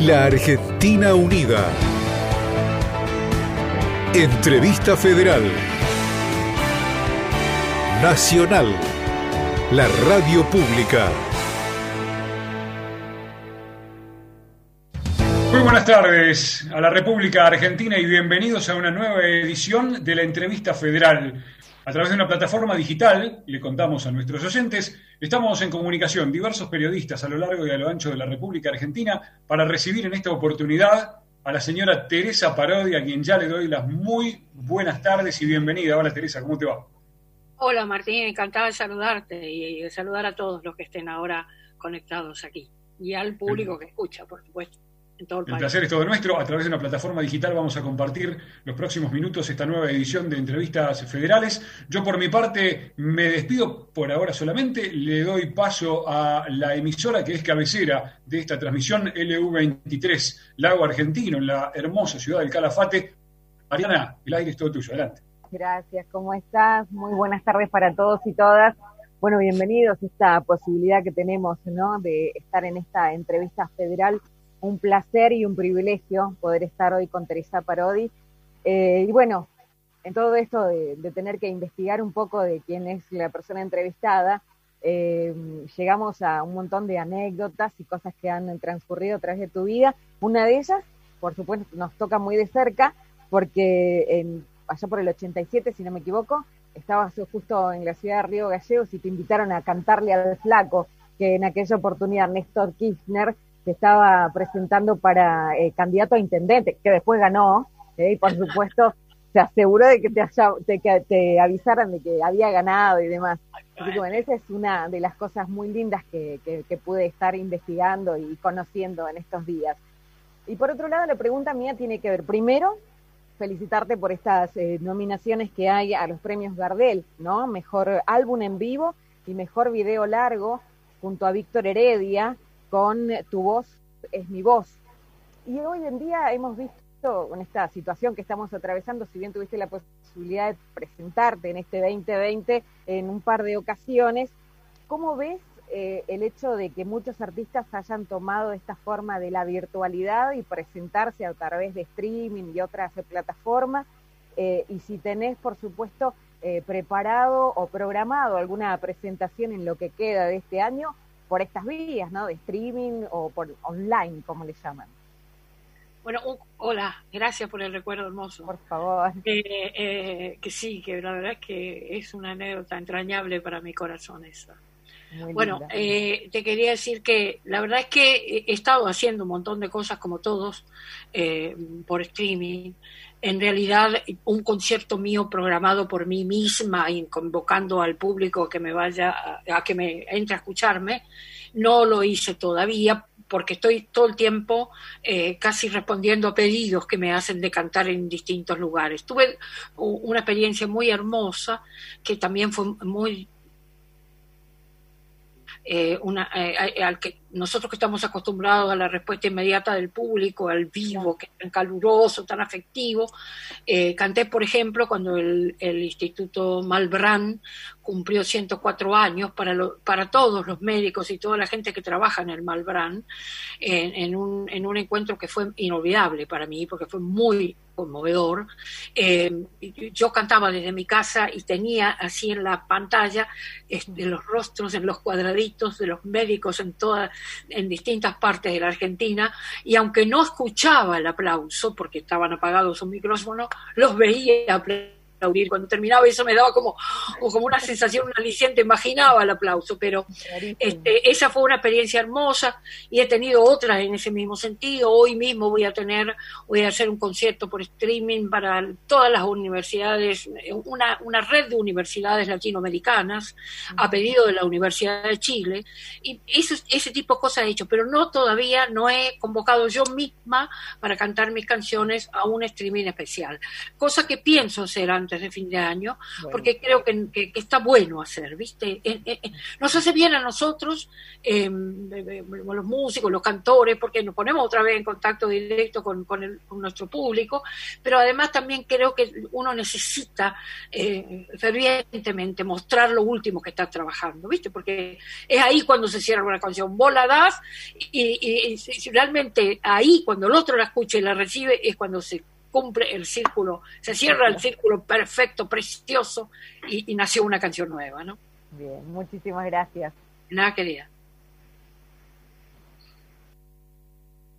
La Argentina Unida. Entrevista Federal. Nacional. La Radio Pública. Muy buenas tardes a la República Argentina y bienvenidos a una nueva edición de la Entrevista Federal. A través de una plataforma digital, le contamos a nuestros oyentes, estamos en comunicación diversos periodistas a lo largo y a lo ancho de la República Argentina para recibir en esta oportunidad a la señora Teresa Parodi, a quien ya le doy las muy buenas tardes y bienvenida. Hola Teresa, ¿cómo te va? Hola Martín, encantada de saludarte y de saludar a todos los que estén ahora conectados aquí y al público que escucha, por supuesto. El, placer es todo nuestro. A través de una plataforma digital vamos a compartir los próximos minutos esta nueva edición de entrevistas federales. Yo por mi parte me despido por ahora solamente. Le doy paso a la emisora que es cabecera de esta transmisión LU23, Lago Argentino, en la hermosa ciudad del Calafate. Mariana, el aire es todo tuyo. Adelante. Gracias, ¿cómo estás? Muy buenas tardes para todos y todas. Bueno, bienvenidos a esta posibilidad que tenemos, ¿no? De estar en esta entrevista federal un placer y un privilegio poder estar hoy con Teresa Parodi. Eh, y bueno, en todo esto de, tener que investigar un poco de quién es la persona entrevistada, eh, llegamos a un montón de anécdotas y cosas que han transcurrido a través de tu vida. Una de ellas, por supuesto, nos toca muy de cerca, porque en, allá por el 87, si no me equivoco, estabas justo en la ciudad de Río Gallegos y te invitaron a cantarle al flaco, que en aquella oportunidad Néstor Kirchner se estaba presentando para eh, candidato a intendente, que después ganó, ¿eh? y por supuesto se aseguró de que te, haya, que te avisaran de que había ganado y demás. Así bueno, esa es una de las cosas muy lindas que, que, pude estar investigando y conociendo en estos días. Y por otro lado, la pregunta mía tiene que ver, primero, felicitarte por estas eh, nominaciones que hay a los premios Gardel, ¿no? Mejor álbum en vivo y mejor video largo, junto a Víctor Heredia, con Tu voz es mi voz. Y hoy en día hemos visto con esta situación que estamos atravesando, si bien tuviste la posibilidad de presentarte en este 2020 en un par de ocasiones, ¿cómo ves eh, el hecho de que muchos artistas hayan tomado esta forma de la virtualidad y presentarse a través de streaming y otras plataformas? Eh, y si tenés, por supuesto, eh, preparado o programado alguna presentación en lo que queda de este año por estas vías, ¿no? De streaming o por online, como le llaman. Bueno, hola, gracias por el recuerdo hermoso. Por favor. Eh, que sí, que la verdad es que es una anécdota entrañable para mi corazón esa. bueno, eh, te quería decir que la verdad es que he estado haciendo un montón de cosas como todos eh, por streaming en realidad un concierto mío programado por mí misma y convocando al público que me vaya a, que me entre a escucharme, no lo hice todavía porque estoy todo el tiempo eh, casi respondiendo a pedidos que me hacen de cantar en distintos lugares. Tuve una experiencia muy hermosa que también fue muy eh, una, eh, al que nosotros que estamos acostumbrados a la respuesta inmediata del público, al vivo, que es tan caluroso, tan afectivo. Eh, canté, por ejemplo, cuando el, el Instituto Malbrán cumplió 104 años para, para todos los médicos y toda la gente que trabaja en el Malbrán, en, en, un, en un encuentro que fue inolvidable para mí, porque fue muy conmovedor. Eh, yo cantaba desde mi casa y tenía así en la pantalla este, los rostros en los cuadraditos de los médicos en todas en distintas partes de la Argentina y aunque no escuchaba el aplauso porque estaban apagados sus micrófonos, los veía aplaudir. Cuando terminaba eso me daba como, como una sensación, un aliciente, imaginaba el aplauso, pero este, esa fue una experiencia hermosa y he tenido otras en ese mismo sentido. Hoy mismo voy a tener, voy a hacer un concierto por streaming para todas las universidades, una, una red de universidades latinoamericanas a pedido de la Universidad de Chile y ese, ese tipo de cosas he hecho, pero no todavía no he convocado yo misma para cantar mis canciones a un streaming especial, cosa que pienso serán antes de fin de año, porque creo que, está bueno hacer, ¿viste? Eh, eh, eh, nos hace bien a nosotros, em, los músicos, los cantores, porque nos ponemos otra vez en contacto directo con, con, nuestro público, pero además también creo que uno necesita fervientemente mostrar lo último que está trabajando, ¿viste? Porque es ahí cuando se cierra una canción, vos la das y, y realmente ahí cuando el otro la escucha y la recibe es cuando se cumple el círculo, se cierra el círculo perfecto, precioso y, nació una canción nueva, ¿no? Bien, muchísimas gracias. Nada, querida.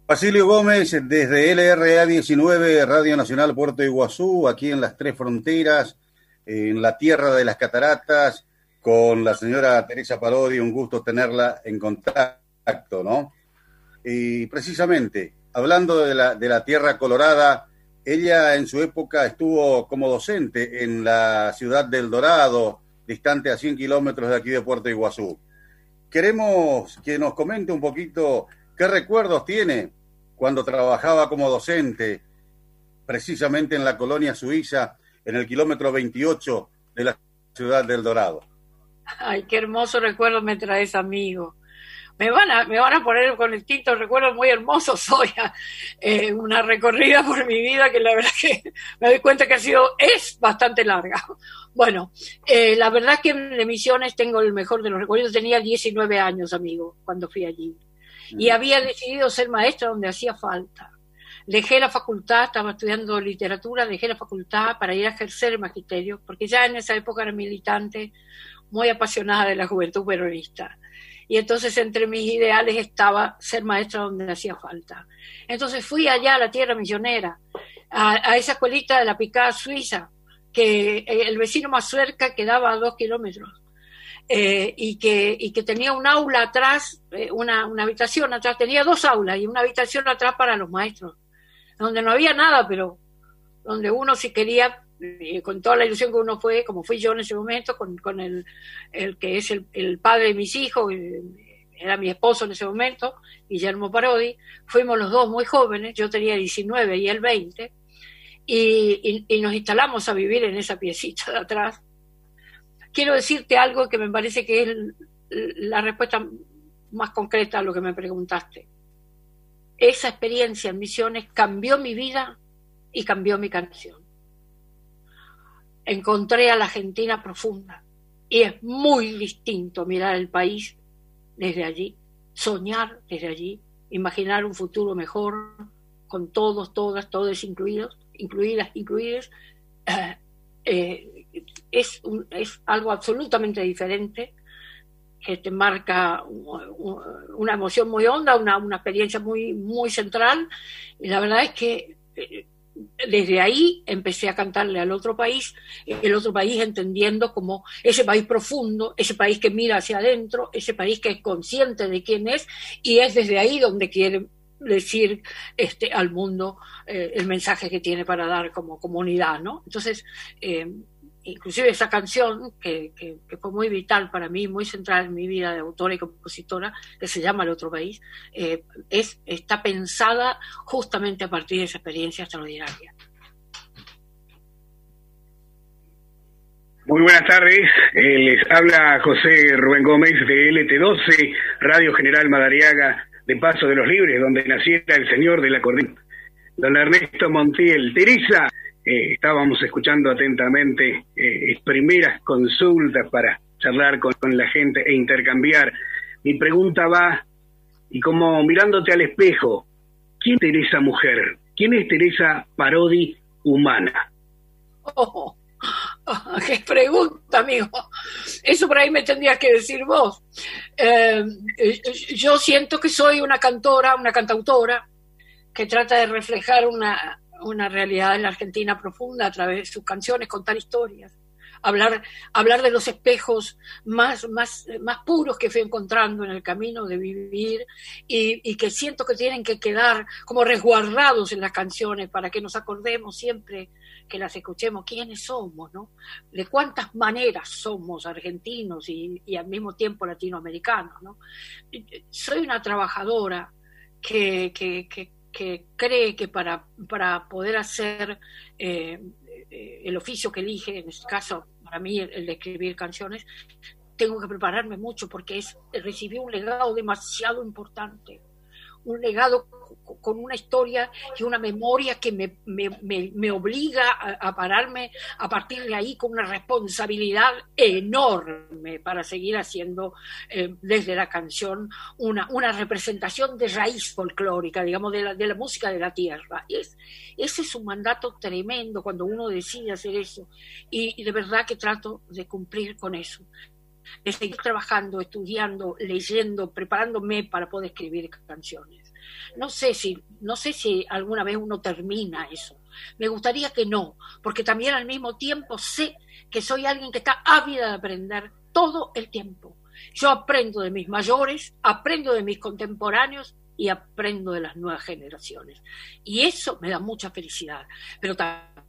Basilio Gómez, desde LRA 19, Radio Nacional Puerto Iguazú, aquí en las tres fronteras, en la tierra de las cataratas, con la señora Teresa Parodi, un gusto tenerla en contacto, ¿no? Y precisamente, hablando de la, de la tierra colorada, ella en su época estuvo como docente en la ciudad del Dorado, distante a 100 kilómetros de aquí de Puerto Iguazú. Queremos que nos comente un poquito qué recuerdos tiene cuando trabajaba como docente precisamente en la colonia suiza, en el kilómetro 28 de la ciudad del Dorado. Ay, qué hermoso recuerdo me traes, amigo me van a, me van a poner con distintos recuerdos muy hermosos hoy, eh, una recorrida por mi vida que la verdad que me doy cuenta que ha sido, es bastante larga. Bueno, eh, la verdad que en Misiones tengo el mejor de los recuerdos, tenía 19 años, amigo, cuando fui allí. Y había decidido ser maestra donde hacía falta. Dejé la facultad, estaba estudiando literatura, dejé la facultad para ir a ejercer el magisterio, porque ya en esa época era militante, muy apasionada de la juventud peronista y entonces entre mis ideales estaba ser maestra donde hacía falta. Entonces fui allá a la tierra misionera, a, esa escuelita de la picada suiza, que el vecino más cerca quedaba a dos kilómetros. Eh, y, que, y que tenía un aula atrás, eh, una, una habitación atrás, tenía dos aulas y una habitación atrás para los maestros, donde no había nada, pero donde uno si quería con toda la ilusión que uno fue, como fui yo en ese momento, con, con el, el, que es el, padre de mis hijos, era mi esposo en ese momento, Guillermo Parodi, fuimos los dos muy jóvenes, yo tenía 19 y él 20, y, y, nos instalamos a vivir en esa piecita de atrás. Quiero decirte algo que me parece que es la respuesta más concreta a lo que me preguntaste. Esa experiencia en Misiones cambió mi vida y cambió mi canción encontré a la Argentina profunda. Y es muy distinto mirar el país desde allí, soñar desde allí, imaginar un futuro mejor con todos, todas, todos incluidos, incluidas, incluidas. Eh, eh, es, es algo absolutamente diferente que te marca una emoción muy honda, una, una experiencia muy, muy central. Y la verdad es que eh, desde ahí empecé a cantarle al otro país, el otro país entendiendo como ese país profundo, ese país que mira hacia adentro, ese país que es consciente de quién es y es desde ahí donde quiere decir este, al mundo eh, el mensaje que tiene para dar como comunidad, ¿no? Entonces, eh, inclusive esa canción, que, fue muy vital para mí, muy central en mi vida de autora y compositora, que se llama El otro país, eh, es, está pensada justamente a partir de esa experiencia extraordinaria. Muy buenas tardes, eh, les habla José Rubén Gómez de LT12, Radio General Madariaga, de Paso de los Libres, donde naciera el señor de la acordeón, don Ernesto Montiel. Teresa, eh, estábamos escuchando atentamente eh, primeras consultas para charlar con, la gente e intercambiar. Mi pregunta va, y como mirándote al espejo, ¿quién es Teresa mujer? ¿Quién es Teresa Parodi humana? Oh, ¡Qué pregunta, amigo! Eso por ahí me tendrías que decir vos. Eh, yo siento que soy una cantora, una cantautora, que trata de reflejar una, una realidad en la Argentina profunda a través de sus canciones, contar historias, hablar, hablar de los espejos más, más, más puros que fui encontrando en el camino de vivir y, que siento que tienen que quedar como resguardados en las canciones para que nos acordemos siempre que las escuchemos quiénes somos, ¿no? De cuántas maneras somos argentinos y, y al mismo tiempo latinoamericanos, ¿no? Soy una trabajadora que, que, que que cree que para, para poder hacer eh, eh, el oficio que elige, en este caso, para mí, el, de escribir canciones, tengo que prepararme mucho porque es recibí un legado demasiado importante un legado con una historia y una memoria que me, me, obliga a, pararme a partir de ahí con una responsabilidad enorme para seguir haciendo eh, desde la canción una, una representación de raíz folclórica, digamos, de la, de la música de la tierra. Es, ese es un mandato tremendo cuando uno decide hacer eso y de verdad que trato de cumplir con eso de seguir trabajando, estudiando, leyendo, preparándome para poder escribir canciones. No sé si, no sé si alguna vez uno termina eso. Me gustaría que no, porque también al mismo tiempo sé que soy alguien que está ávida de aprender todo el tiempo. Yo aprendo de mis mayores, aprendo de mis contemporáneos y aprendo de las nuevas generaciones. Y eso me da mucha felicidad, pero también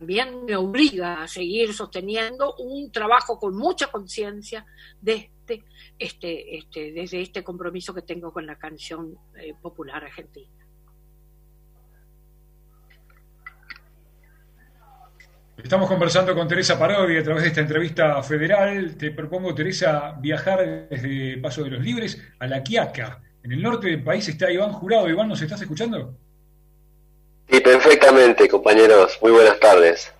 me obliga a seguir sosteniendo un trabajo con mucha conciencia desde este, este, desde este compromiso que tengo con la canción eh, popular argentina. Estamos conversando con Teresa Parodi a través de esta entrevista federal. Te propongo, Teresa, viajar desde Paso de los Libres a La Quiaca. En el norte del país está Iván Jurado. Iván, ¿nos estás escuchando? Sí, perfectamente, compañeros. Muy buenas tardes.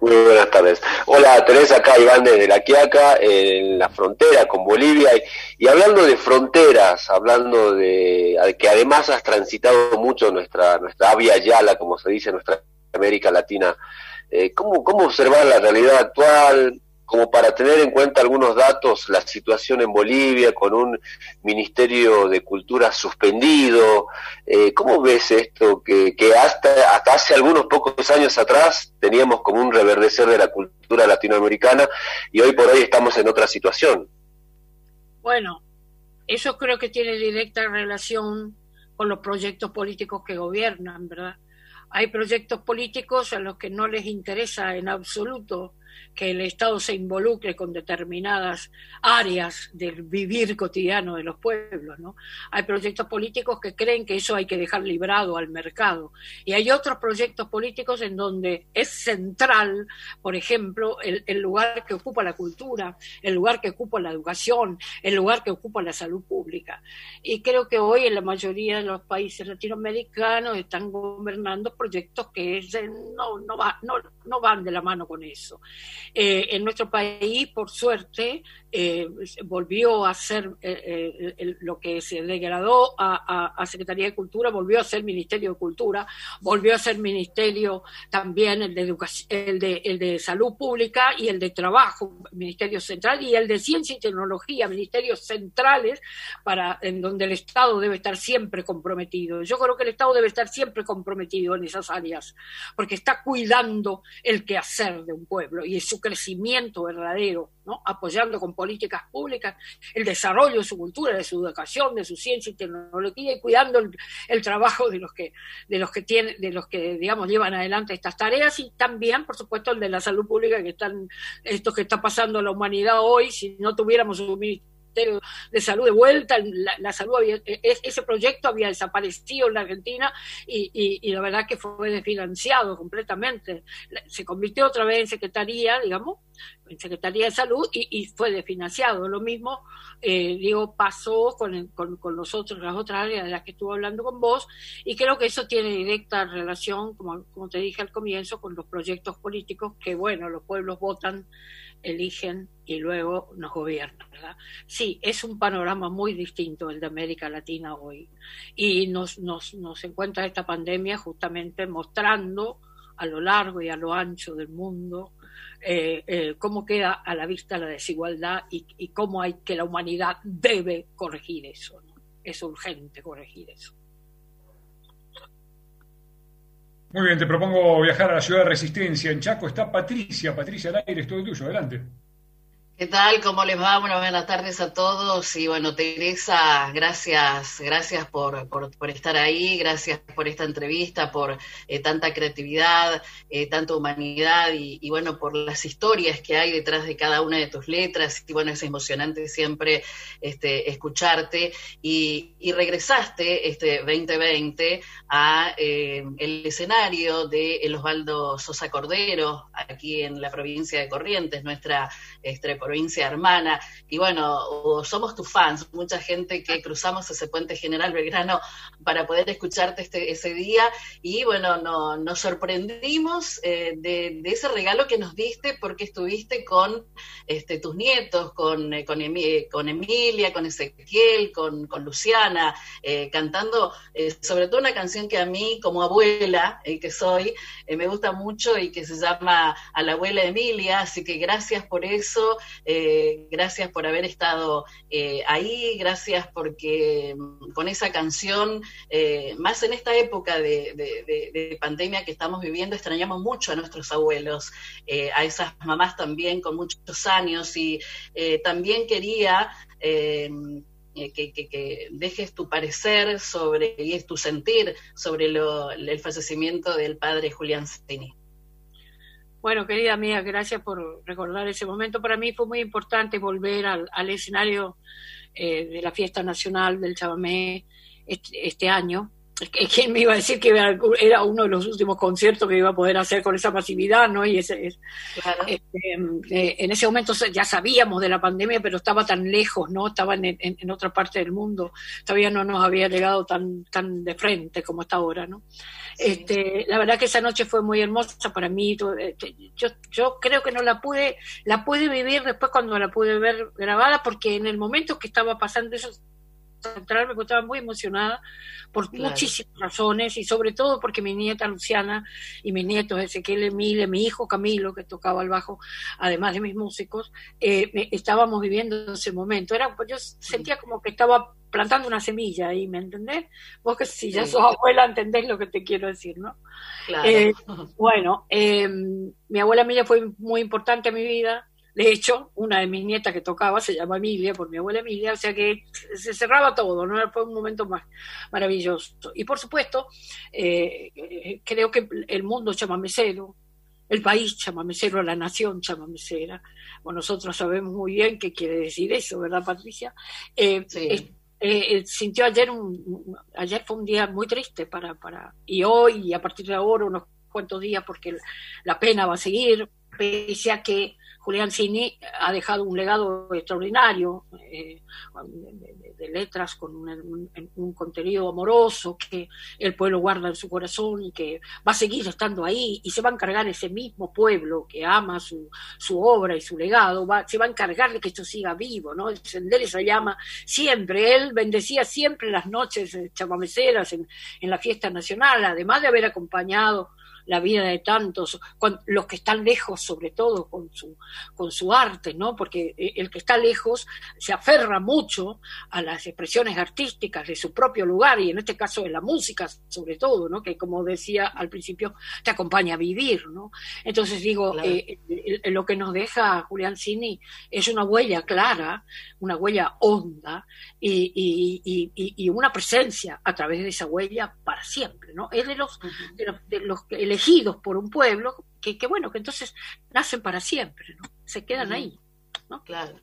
Muy buenas tardes. Hola, Teresa, acá Iván desde La Quiaca, en la frontera con Bolivia. Y, hablando de fronteras, hablando de que además has transitado mucho nuestra, nuestra avia yala, como se dice, nuestra América Latina, eh, ¿cómo, ¿cómo observar la realidad actual? Como para tener en cuenta algunos datos, la situación en Bolivia con un Ministerio de Cultura suspendido. Eh, ¿Cómo ves esto que, hasta, hasta hace algunos pocos años atrás teníamos como un reverdecer de la cultura latinoamericana y hoy por hoy estamos en otra situación? Bueno, eso creo que tiene directa relación con los proyectos políticos que gobiernan, ¿verdad? Hay proyectos políticos a los que no les interesa en absoluto que el Estado se involucre con determinadas áreas del vivir cotidiano de los pueblos. ¿no? Hay proyectos políticos que creen que eso hay que dejar librado al mercado. Y hay otros proyectos políticos en donde es central, por ejemplo, el, lugar que ocupa la cultura, el lugar que ocupa la educación, el lugar que ocupa la salud pública. Y creo que hoy en la mayoría de los países latinoamericanos están gobernando proyectos que no, no, va, no, no van de la mano con eso. Eh, en nuestro país, por suerte, eh, volvió a ser eh, lo que se degradó a, Secretaría de Cultura, volvió a ser Ministerio de Cultura, volvió a ser Ministerio también el de, educación, el de, el de Salud Pública y el de Trabajo, Ministerio Central, y el de Ciencia y Tecnología, Ministerios Centrales, para, en donde el Estado debe estar siempre comprometido. Yo creo que el Estado debe estar siempre comprometido en esas áreas, porque está cuidando el quehacer de un pueblo y su crecimiento verdadero, ¿no? apoyando con políticas públicas el desarrollo de su cultura, de su educación, de su ciencia y tecnología y cuidando el, trabajo de los que de los que tienen, de los que digamos llevan adelante estas tareas y también, por supuesto, el de la salud pública que están esto que está pasando a la humanidad hoy, si no tuviéramos un de Salud de vuelta, la, salud e, e, ese proyecto había desaparecido en la Argentina y, la verdad que fue desfinanciado completamente. Se convirtió otra vez en Secretaría, digamos, Secretaría de Salud y, fue desfinanciado. Lo mismo, eh, digo, pasó con, con, los otros, las otras áreas de las que estuve hablando con vos y creo que eso tiene directa relación, como, como te dije al comienzo, con los proyectos políticos que, bueno, los pueblos votan eligen y luego nos gobiernan, ¿verdad? Sí, es un panorama muy distinto el de América Latina hoy. Y nos, nos, nos encuentra esta pandemia justamente mostrando a lo largo y a lo ancho del mundo eh, eh, cómo queda a la vista la desigualdad y, cómo hay que la humanidad debe corregir eso. Es urgente corregir eso. Muy bien, te propongo viajar a la ciudad de Resistencia. En Chaco está Patricia. Patricia, al aire es todo tuyo. Adelante. ¿Qué tal? ¿Cómo les va? Bueno, buenas tardes a todos. Y bueno, Teresa, gracias, gracias por, por, estar ahí, gracias por esta entrevista, por eh, tanta creatividad, eh, tanta humanidad y, bueno, por las historias que hay detrás de cada una de tus letras. Y bueno, es emocionante siempre este, escucharte. Y, y regresaste este 2020 a eh, el escenario de el Osvaldo Sosa Cordero, aquí en la provincia de Corrientes, nuestra este, provincia hermana, y bueno, somos tus fans, mucha gente que cruzamos ese puente General Belgrano para poder escucharte este, ese día, y bueno, no, nos sorprendimos eh, de, ese regalo que nos diste porque estuviste con este, tus nietos, con, eh, con, con Emilia, con Ezequiel, con, con Luciana, eh, cantando sobre todo una canción que a mí como abuela, que soy, me gusta mucho y que se llama A la abuela Emilia, así que gracias por eso. Eh, gracias por haber estado eh, ahí, gracias porque mm, con esa canción, eh, más en esta época de, pandemia que estamos viviendo, extrañamos mucho a nuestros abuelos, a esas mamás también con muchos años y también quería... Que, dejes tu parecer sobre y tu sentir sobre el fallecimiento del padre Julián Cini. Bueno, querida mía, gracias por recordar ese momento. Para mí fue muy importante volver al, escenario eh, de la fiesta nacional del Chabamé este, este año. ¿Quién me iba a decir que era uno de los últimos conciertos que iba a poder hacer con esa masividad, ¿no? Y ese, este, eh, en ese momento ya sabíamos de la pandemia, pero estaba tan lejos, ¿no? Estaba en, en, otra parte del mundo, todavía no nos había llegado tan, tan de frente como está ahora, ¿no? Este, la verdad que esa noche fue muy hermosa para mí. Este, yo, yo creo que no la pude, la pude vivir después cuando la pude ver grabada, porque en el momento que estaba pasando eso central me estaba muy emocionada por muchísimas razones y sobre todo porque mi nieta Luciana y mis nietos Ezequiel Emile, mi hijo Camilo, que tocaba el bajo, además de mis músicos, eh, estábamos viviendo ese momento. Era, yo sentía como que estaba plantando una semilla ahí, ¿me entendés? Vos que si ya sos abuela entendés lo que te quiero decir, ¿no? Claro. Eh, bueno, eh, mi abuela Emilia fue muy importante en mi vida. De hecho, una de mis nietas que tocaba se llama Emilia, por mi abuela Emilia, o sea que se cerraba todo, ¿no? Fue un momento más maravilloso. Y por supuesto, eh, creo que el mundo chamamecero, el país chamamecero, la nación chamamecera, bueno, nosotros sabemos muy bien qué quiere decir eso, ¿verdad, Patricia? sí eh, eh, sintió ayer un, ayer fue un día muy triste para, para y hoy y a partir de ahora unos cuantos días porque la pena va a seguir pese a que Julián Cini ha dejado un legado extraordinario eh, de, letras con un, contenido amoroso que el pueblo guarda en su corazón y que va a seguir estando ahí y se va a encargar ese mismo pueblo que ama su, su obra y su legado, va, se va a encargar de que esto siga vivo, ¿no? El sendero se llama siempre, él bendecía siempre las noches chamameceras en, en la fiesta nacional, además de haber acompañado la vida de tantos, los que están lejos sobre todo con su, con su arte, ¿no? Porque eh, el que está lejos se aferra mucho a las expresiones artísticas de su propio lugar y en este caso de la música sobre todo, ¿no? Que como decía al principio, te acompaña a vivir, ¿no? Entonces digo, eh, lo que nos deja Julián Cini es una huella clara, una huella honda y, y, una presencia a través de esa huella para siempre, ¿no? Es de los, de los, de los elegidos por un pueblo, que, que, bueno, que entonces nacen para siempre, ¿no? Se quedan ahí, ¿no? Claro.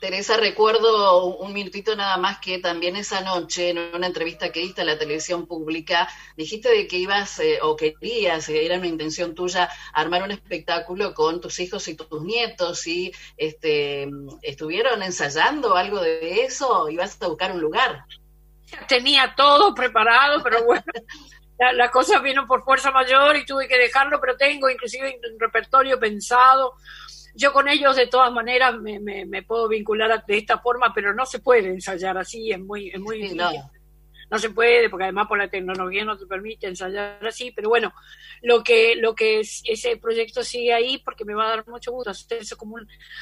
Teresa, recuerdo un minutito nada más que también esa noche, en una entrevista que diste a la televisión pública, dijiste de que ibas eh, o querías, eh, era una intención tuya, armar un espectáculo con tus hijos y tus nietos y este, estuvieron ensayando algo de eso, ibas a buscar un lugar. Tenía todo preparado, pero bueno, la, cosa vino por fuerza mayor y tuve que dejarlo, pero tengo inclusive un repertorio pensado. Yo con ellos de todas maneras me, me, puedo vincular de esta forma, pero no se puede ensayar así, es muy, es muy no se puede, porque además por la tecnología no te permite ensayar así, pero bueno, lo que, lo que es, ese proyecto sigue ahí porque me va a dar mucho gusto hacer eso como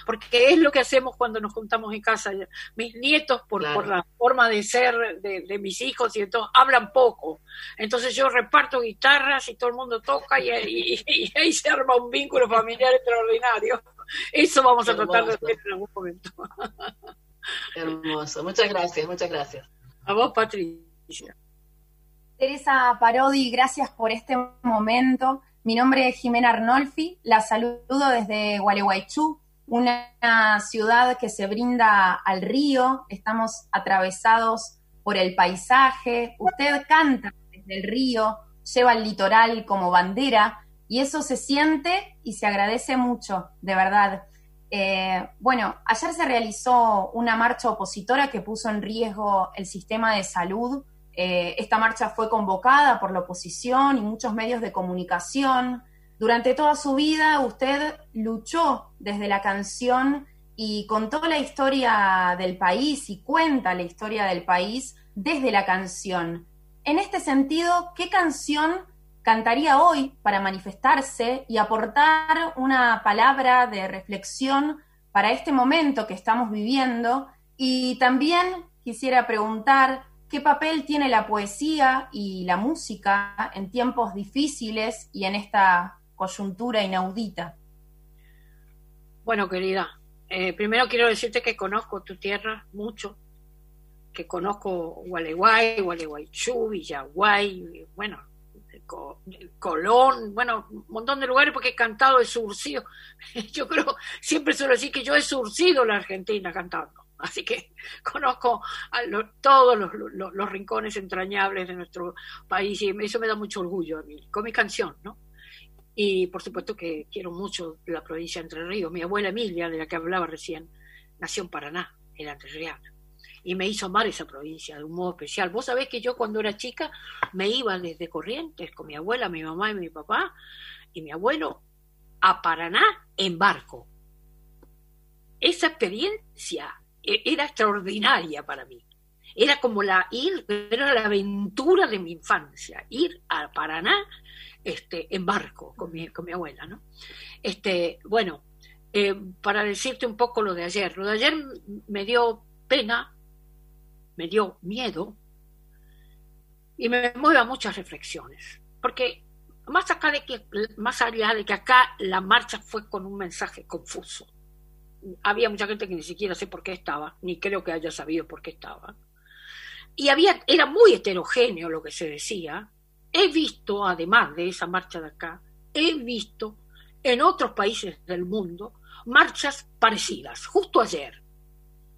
porque es lo que hacemos cuando nos juntamos en casa. Mis nietos, por, por la forma de ser de, mis hijos, y entonces hablan poco. Entonces yo reparto guitarras y todo el mundo toca y, y ahí se arma un vínculo familiar extraordinario. Eso vamos a tratar de hacer en algún momento. Hermoso. Muchas gracias, muchas gracias. A vos, Patricia. Teresa Parodi, gracias por este momento. Mi nombre es Jimena Arnolfi, la saludo desde Gualeguaychú, una ciudad que se brinda al río, estamos atravesados por el paisaje, usted canta desde el río, lleva el litoral como bandera y eso se siente y se agradece mucho, de verdad. Eh, bueno, ayer se realizó una marcha opositora que puso en riesgo el sistema de salud. Eh, esta marcha fue convocada por la oposición y muchos medios de comunicación. Durante toda su vida usted luchó desde la canción y contó la historia del país y cuenta la historia del país desde la canción. En este sentido, ¿qué canción cantaría hoy para manifestarse y aportar una palabra de reflexión para este momento que estamos viviendo? Y también quisiera preguntar qué papel tiene la poesía y la música en tiempos difíciles y en esta coyuntura inaudita? Bueno, querida, eh, primero quiero decirte que conozco tu tierra mucho, que conozco Gualeguay, Gualeguaychú, Villaguay, bueno, Colón, bueno, un montón de lugares porque he cantado, he surcido. Yo creo, siempre suelo decir que yo he surcido la Argentina cantando. Así que conozco a todos los, los, rincones entrañables de nuestro país y eso me da mucho orgullo a mí, con mi canción, ¿no? Y por supuesto que quiero mucho la provincia de Entre Ríos. Mi abuela Emilia, de la que hablaba recién, nació en Paraná, en Entrerriana. Y me hizo amar esa provincia de un modo especial. Vos sabés que yo cuando era chica me iba desde Corrientes con mi abuela, mi mamá y mi papá y mi abuelo a Paraná en barco. Esa experiencia era extraordinaria para mí. Era como la ir, era la aventura de mi infancia, ir a Paraná este, en barco con mi, con mi abuela, ¿no? Este, bueno, eh, para decirte un poco lo de ayer, lo de ayer me dio pena, me dio miedo y me mueve a muchas reflexiones, porque más acá de que, más allá de que acá la marcha fue con un mensaje confuso, había mucha gente que ni siquiera sé por qué estaba, ni creo que haya sabido por qué estaba. Y había, era muy heterogéneo lo que se decía, He visto, además de esa marcha de acá, he visto en otros países del mundo marchas parecidas. Justo ayer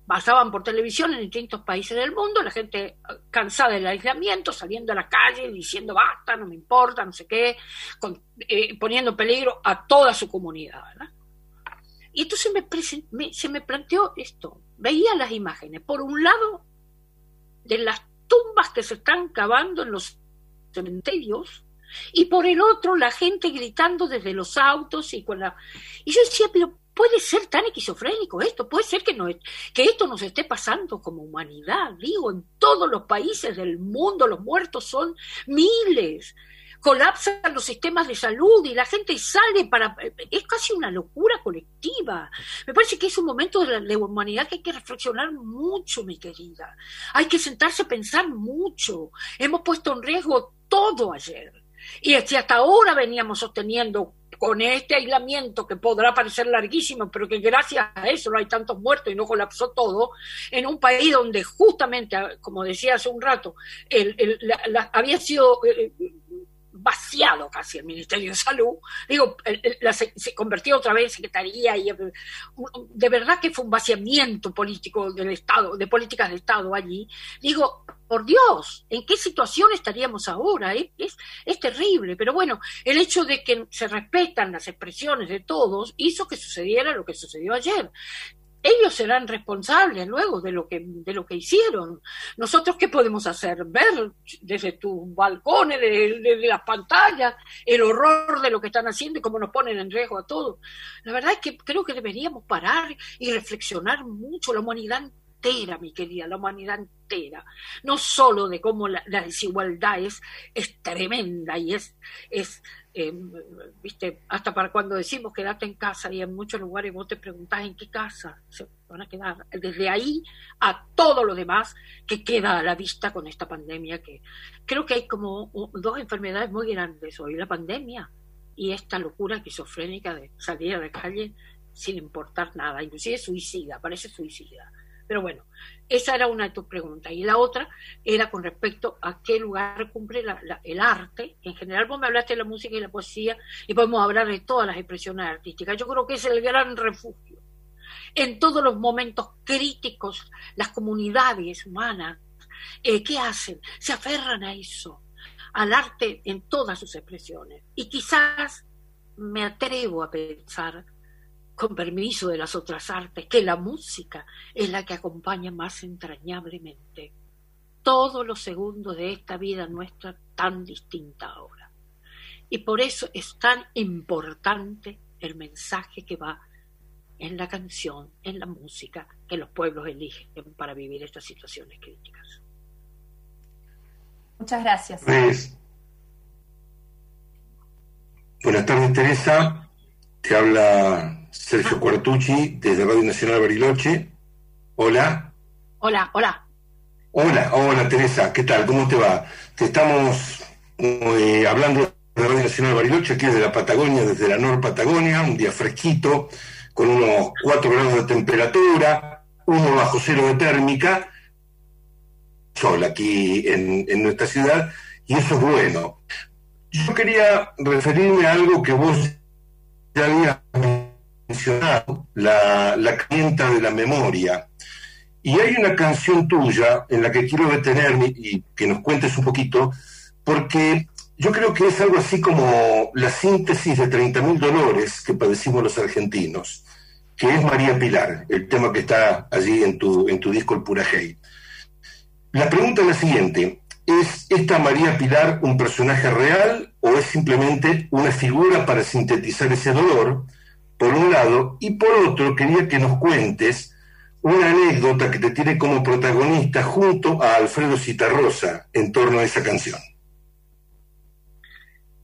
pasaban por televisión en distintos países del mundo, la gente cansada del aislamiento, saliendo a la calle, diciendo basta, no me importa, no sé qué, eh, poniendo en peligro a toda su comunidad. Y entonces me, se me planteó esto. Veía las imágenes, por un lado, de las tumbas que se están cavando en los cementerios, y por el otro la gente gritando desde los autos y con la... Y yo decía, pero puede ser tan esquizofrénico esto, puede ser que, no, que esto nos esté pasando como humanidad, digo, en todos los países del mundo los muertos son miles, colapsan los sistemas de salud y la gente sale para... Es casi una locura colectiva. Me parece que es un momento de la, humanidad que hay que reflexionar mucho, mi querida. Hay que sentarse a pensar mucho. Hemos puesto en riesgo todo ayer. Y si hasta ahora veníamos sosteniendo con este aislamiento que podrá parecer larguísimo, pero que gracias a eso no hay tantos muertos y no colapsó todo, en un país donde justamente, como decía hace un rato, el, había sido eh, vaciado casi el Ministerio de Salud, digo, se, convirtió otra vez en Secretaría y de verdad que fue un vaciamiento político del Estado, de políticas de Estado allí. Digo, por Dios, ¿en qué situación estaríamos ahora? Es, es terrible, pero bueno, el hecho de que se respetan las expresiones de todos hizo que sucediera lo que sucedió ayer ellos serán responsables luego de lo que de lo que hicieron. Nosotros qué podemos hacer? Ver desde tus balcones, desde, las pantallas, el horror de lo que están haciendo y cómo nos ponen en riesgo a todos. La verdad es que creo que deberíamos parar y reflexionar mucho la humanidad entera, mi querida, la humanidad entera. No solo de cómo la, desigualdad es, es tremenda y es, es eh, viste, hasta para cuando decimos quédate en casa y en muchos lugares vos te preguntás en qué casa se van a quedar. Desde ahí a todo lo demás que queda a la vista con esta pandemia, que creo que hay como dos enfermedades muy grandes hoy, la pandemia y esta locura esquizofrénica de salir a la calle sin importar nada, inclusive suicida, parece suicida. Pero bueno, esa era una de tus preguntas. Y la otra era con respecto a qué lugar cumple el arte. En general, vos me hablaste de la música y la poesía y podemos hablar de todas las expresiones artísticas. Yo creo que es el gran refugio. En todos los momentos críticos, las comunidades humanas, eh, ¿qué hacen? Se aferran a eso, al arte en todas sus expresiones. Y quizás me atrevo a pensar con permiso de las otras artes, que la música es la que acompaña más entrañablemente todos los segundos de esta vida nuestra tan distinta ahora. Y por eso es tan importante el mensaje que va en la canción, en la música que los pueblos eligen para vivir estas situaciones críticas. Muchas gracias. Pues, buenas tardes, Teresa. Te habla Sergio Cuartucci, desde Radio Nacional Bariloche. Hola. Hola, hola. Hola, hola Teresa, ¿qué tal? ¿Cómo te va? Te estamos eh, hablando de Radio Nacional Bariloche, aquí desde la Patagonia, desde la Nor Patagonia, un día fresquito, con unos 4 grados de temperatura, uno bajo cero de térmica, sol aquí en, en nuestra ciudad, y eso es bueno. Yo quería referirme a algo que vos ya habías mencionado, la, la clienta de la memoria. Y hay una canción tuya en la que quiero detenerme y que nos cuentes un poquito, porque yo creo que es algo así como la síntesis de 30.000 dolores que padecimos los argentinos, que es María Pilar, el tema que está allí en tu, en tu disco El Pura Hey. La pregunta es la siguiente, ¿es esta María Pilar un personaje real o es simplemente una figura para sintetizar ese dolor? por un lado, y por otro quería que nos cuentes una anécdota que te tiene como protagonista junto a Alfredo Citarrosa en torno a esa canción.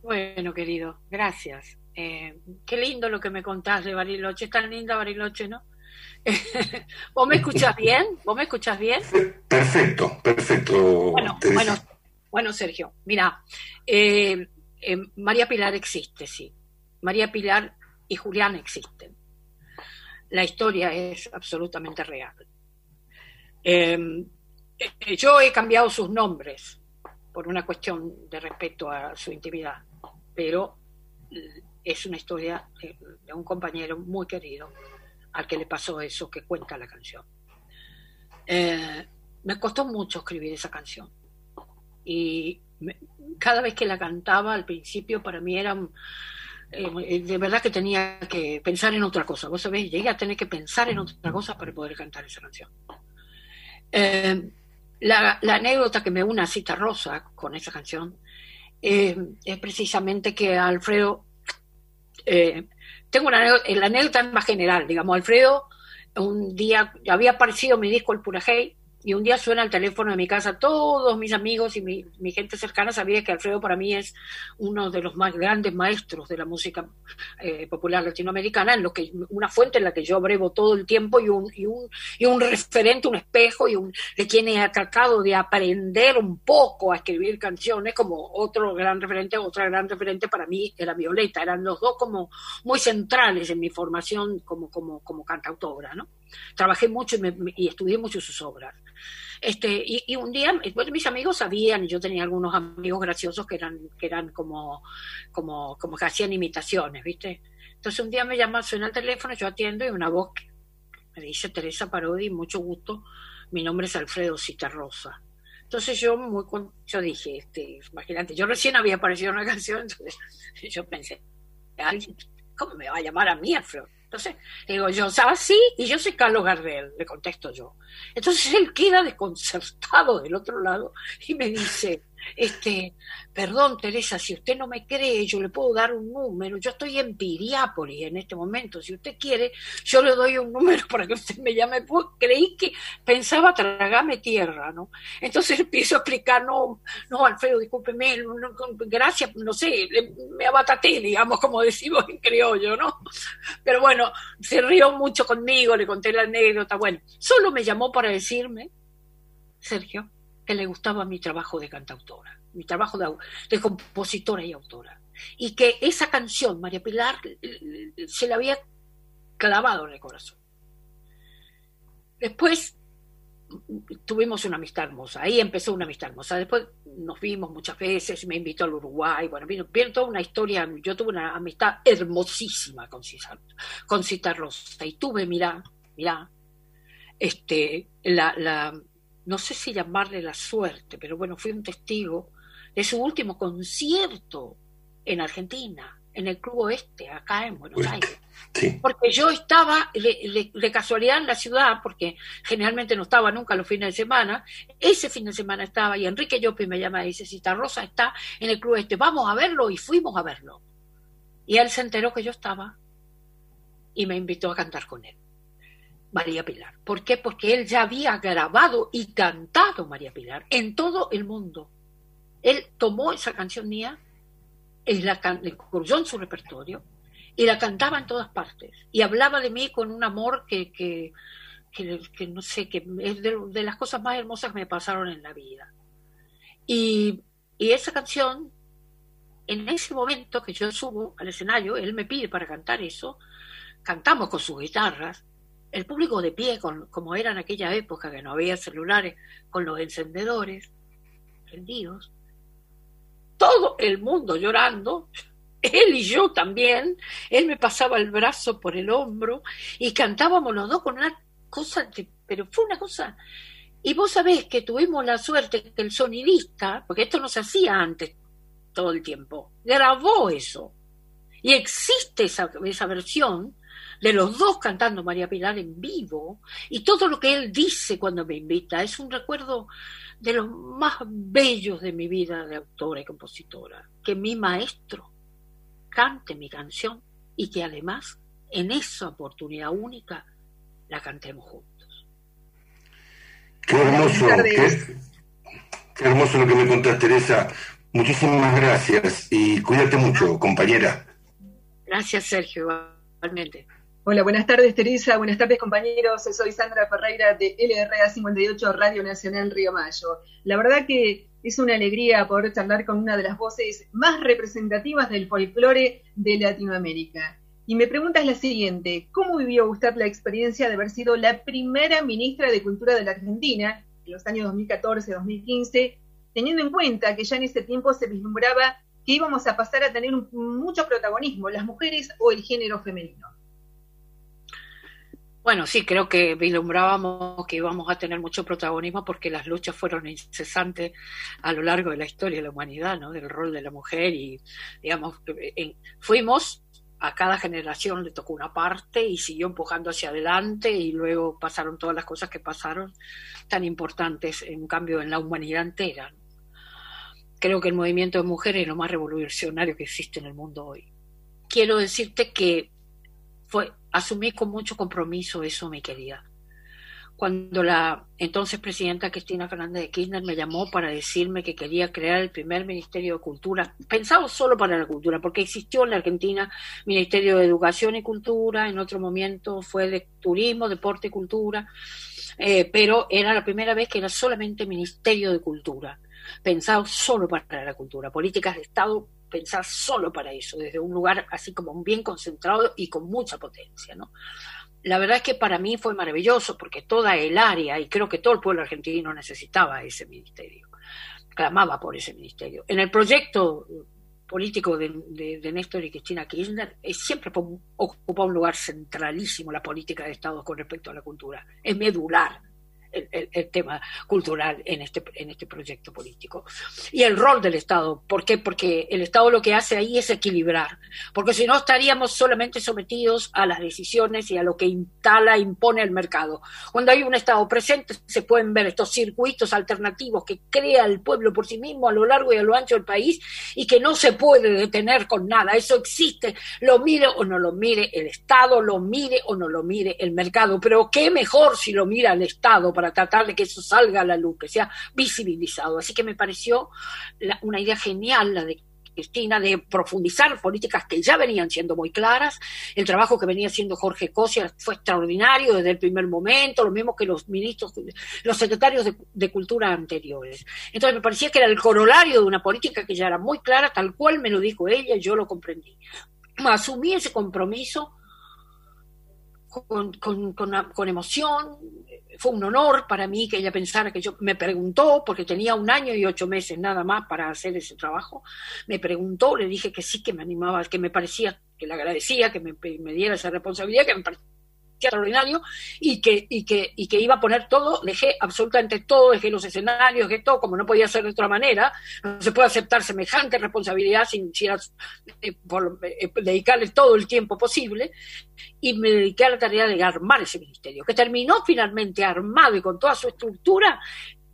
Bueno, querido, gracias. Eh, qué lindo lo que me contás de Bariloche, es tan linda Bariloche, ¿no? ¿Vos me escuchás bien? ¿Vos me escuchás bien? Perfecto, perfecto. Bueno, bueno, bueno, Sergio, mira, eh, eh, María Pilar existe, sí. María Pilar y Julián existen. La historia es absolutamente real. Em, eh, yo he cambiado sus nombres por una cuestión de respeto a su intimidad, pero es una historia de, un compañero muy querido al que le pasó eso que cuenta la canción. Eh, me costó mucho escribir esa canción y cada vez que la cantaba al principio para mí era eh, de verdad que tenía que pensar en otra cosa. Vos sabés, llegué a tener que pensar en otra cosa para poder cantar esa canción. Eh, la, anécdota que me une a Cita Rosa con esa canción eh, es precisamente que Alfredo, tengo una anécdota, la anécdota más general, digamos, Alfredo un día había aparecido mi disco El Pura Hey y un día suena el teléfono de mi casa, todos mis amigos y mi, gente cercana sabía que Alfredo para mí es uno de los más grandes maestros de la música eh, popular latinoamericana, en lo que una fuente en la que yo abrevo todo el tiempo y un, y un, y un referente, un espejo y un de quien he tratado de aprender un poco a escribir canciones, como otro gran referente, otra gran referente para mí era Violeta, eran los dos como muy centrales en mi formación como, como, como cantautora, ¿no? Trabajé mucho y, estudié mucho sus obras. Este, y, un día, mis amigos sabían, y yo tenía algunos amigos graciosos que eran, que eran como, como, como que hacían imitaciones, ¿viste? Entonces un día me llama, suena el teléfono, yo atiendo y una voz me dice Teresa Parodi, mucho gusto, mi nombre es Alfredo Citarrosa. Entonces yo muy yo dije, este, imagínate, yo recién había aparecido una canción, entonces yo pensé, ¿cómo me va a llamar a mí, Alfredo? Entonces, digo yo, ¿sabes? Sí, y yo soy Carlos Gardel, le contesto yo. Entonces él queda desconcertado del otro lado y me dice, este, perdón Teresa, si usted no me cree, yo le puedo dar un número. Yo estoy en Piriápolis en este momento. Si usted quiere, yo le doy un número para que usted me llame. Pues creí que pensaba tragarme tierra, ¿no? Entonces empiezo a explicar, no, no, Alfredo, discúlpeme, gracias, no sé, me abataté, digamos, como decimos en criollo, ¿no? Pero bueno, se rió mucho conmigo, le conté la anécdota. Bueno, solo me llamó para decirme, Sergio, que le gustaba mi trabajo de cantautora, mi trabajo de, compositora y autora. Y que esa canción, María Pilar, se la había clavado en el corazón. Después tuvimos una amistad hermosa, ahí empezó una amistad hermosa. Después nos vimos muchas veces, me invitó al Uruguay, bueno, vino, toda una historia, yo tuve una amistad hermosísima con Cita, con Rosa, y tuve, mirá, mirá, este, la, no sé si llamarle la suerte, pero bueno, fui un testigo de su último concierto en Argentina, en el Club Oeste, acá en Buenos Aires. Porque yo estaba de, casualidad en la ciudad, porque generalmente no estaba nunca los fines de semana. Ese fin de semana estaba y Enrique Llopi me llama y dice, Cita Rosa está en el Club Este, vamos a verlo y fuimos a verlo. Y él se enteró que yo estaba y me invitó a cantar con él. María Pilar. ¿Por qué? Porque él ya había grabado y cantado María Pilar en todo el mundo. Él tomó esa canción mía, la, la incluyó en su repertorio y la cantaba en todas partes. Y hablaba de mí con un amor que, que, que, no sé, que es de, las cosas más hermosas que me pasaron en la vida. Y, y esa canción, en ese momento que yo subo al escenario, él me pide para cantar eso, cantamos con sus guitarras, el público de pie, con, como era en aquella época que no había celulares, con los encendedores prendidos, todo el mundo llorando, él y yo también, él me pasaba el brazo por el hombro y cantábamos los dos con una cosa, pero fue una cosa... Y vos sabés que tuvimos la suerte que el sonidista, porque esto no se hacía antes todo el tiempo, grabó eso. Y existe esa, esa versión de los dos cantando María Pilar en vivo y todo lo que él dice cuando me invita es un recuerdo de los más bellos de mi vida de autora y compositora, que mi maestro cante mi canción y que además en esa oportunidad única la cantemos juntos. Qué hermoso, qué, hermoso lo que me contás, Teresa. Muchísimas gracias y cuídate mucho, compañera. Gracias, Sergio, igualmente. Hola, buenas tardes Teresa, buenas tardes compañeros, soy Sandra Ferreira de LRA 58 Radio Nacional Río Mayo. La verdad que es una alegría poder charlar con una de las voces más representativas del folclore de Latinoamérica. Y me pregunta es la siguiente, ¿cómo vivió usted la experiencia de haber sido la primera ministra de Cultura de la Argentina en los años 2014-2015, teniendo en cuenta que ya en ese tiempo se vislumbraba que íbamos a pasar a tener mucho protagonismo, las mujeres o el género femenino? Bueno, sí, creo que vislumbrábamos que íbamos a tener mucho protagonismo porque las luchas fueron incesantes a lo largo de la historia de la humanidad, ¿no? Del rol de la mujer y, digamos, fuimos a cada generación le tocó una parte y siguió empujando hacia adelante y luego pasaron todas las cosas que pasaron tan importantes en cambio en la humanidad entera. Creo que el movimiento de mujeres es lo más revolucionario que existe en el mundo hoy. Quiero decirte que fue asumí con mucho compromiso eso, mi querida. Cuando la entonces presidenta Cristina Fernández de Kirchner me llamó para decirme que quería crear el primer Ministerio de Cultura, pensado solo para la cultura, porque existió en la Argentina Ministerio de Educación y Cultura, en otro momento fue de Turismo, Deporte y Cultura, eh, pero era la primera vez que era solamente Ministerio de Cultura, pensado solo para la cultura, políticas de Estado pensar solo para eso, desde un lugar así como bien concentrado y con mucha potencia, ¿no? La verdad es que para mí fue maravilloso porque toda el área, y creo que todo el pueblo argentino necesitaba ese ministerio, clamaba por ese ministerio. En el proyecto político de, de, Néstor y Cristina Kirchner siempre ocupa un lugar centralísimo la política de Estado con respecto a la cultura, es medular el, tema cultural en este, en este proyecto político. Y el rol del Estado, ¿por qué? Porque el Estado lo que hace ahí es equilibrar, porque si no estaríamos solamente sometidos a las decisiones y a lo que instala, impone el mercado. Cuando hay un Estado presente se pueden ver estos circuitos alternativos que crea el pueblo por sí mismo a lo largo y a lo ancho del país y que no se puede detener con nada. Eso existe, lo mire o no lo mire el Estado, lo mire o no lo mire el mercado, pero qué mejor si lo mira el Estado para tratar de que eso salga a la luz, que sea visibilizado. Así que me pareció una idea genial la de Cristina de profundizar políticas que ya venían siendo muy claras. El trabajo que venía haciendo Jorge Cosia fue extraordinario desde el primer momento, lo mismo que los ministros, los secretarios de, de, cultura anteriores. Entonces me parecía que era el corolario de una política que ya era muy clara, tal cual me lo dijo ella y yo lo comprendí. Asumí ese compromiso con, con, con, emoción. Fue un honor para mí que ella pensara que yo me preguntó, porque tenía un año y ocho meses nada más para hacer ese trabajo. Me preguntó, le dije que sí, que me animaba, que me parecía, que le agradecía, que me, me diera esa responsabilidad, que me parecía extraordinario y que, y, que, y que iba a poner todo, dejé absolutamente todo, dejé los escenarios, dejé todo, como no podía ser de otra manera, no se puede aceptar semejante responsabilidad sin, sin eh, eh, dedicarle todo el tiempo posible y me dediqué a la tarea de armar ese ministerio, que terminó finalmente armado y con toda su estructura